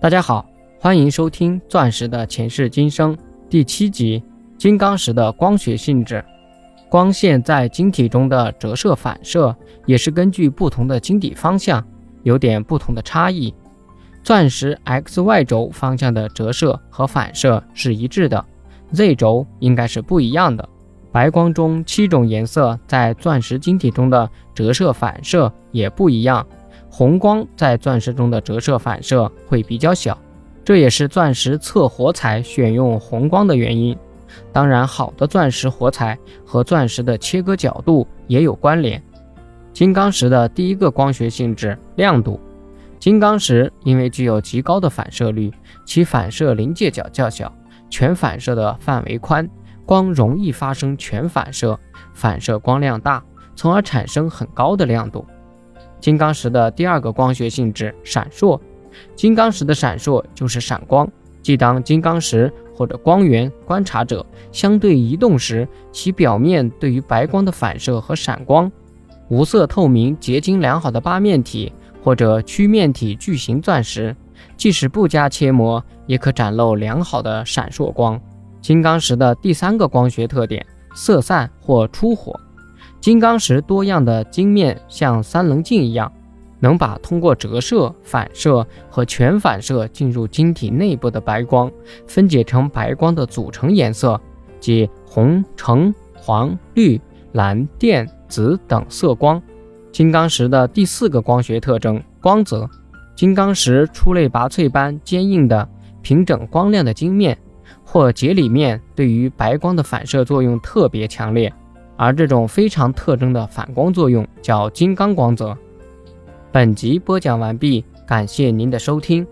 大家好，欢迎收听《钻石的前世今生》第七集：金刚石的光学性质。光线在晶体中的折射反射，也是根据不同的晶体方向，有点不同的差异。钻石 X、Y 轴方向的折射和反射是一致的，Z 轴应该是不一样的。白光中七种颜色在钻石晶体中的折射反射也不一样。红光在钻石中的折射反射会比较小，这也是钻石测活彩选用红光的原因。当然，好的钻石活彩和钻石的切割角度也有关联。金刚石的第一个光学性质亮度，金刚石因为具有极高的反射率，其反射临界角较小，全反射的范围宽，光容易发生全反射，反射光量大，从而产生很高的亮度。金刚石的第二个光学性质闪烁，金刚石的闪烁就是闪光，即当金刚石或者光源观察者相对移动时，其表面对于白光的反射和闪光。无色透明、结晶良好的八面体或者曲面体巨型钻石，即使不加切磨，也可展露良好的闪烁光。金刚石的第三个光学特点色散或出火。金刚石多样的晶面像三棱镜一样，能把通过折射、反射和全反射进入晶体内部的白光分解成白光的组成颜色，即红、橙、黄、绿、蓝、靛、紫等色光。金刚石的第四个光学特征光泽。金刚石出类拔萃般坚硬的平整光亮的晶面或节理面，对于白光的反射作用特别强烈。而这种非常特征的反光作用叫金刚光泽。本集播讲完毕，感谢您的收听。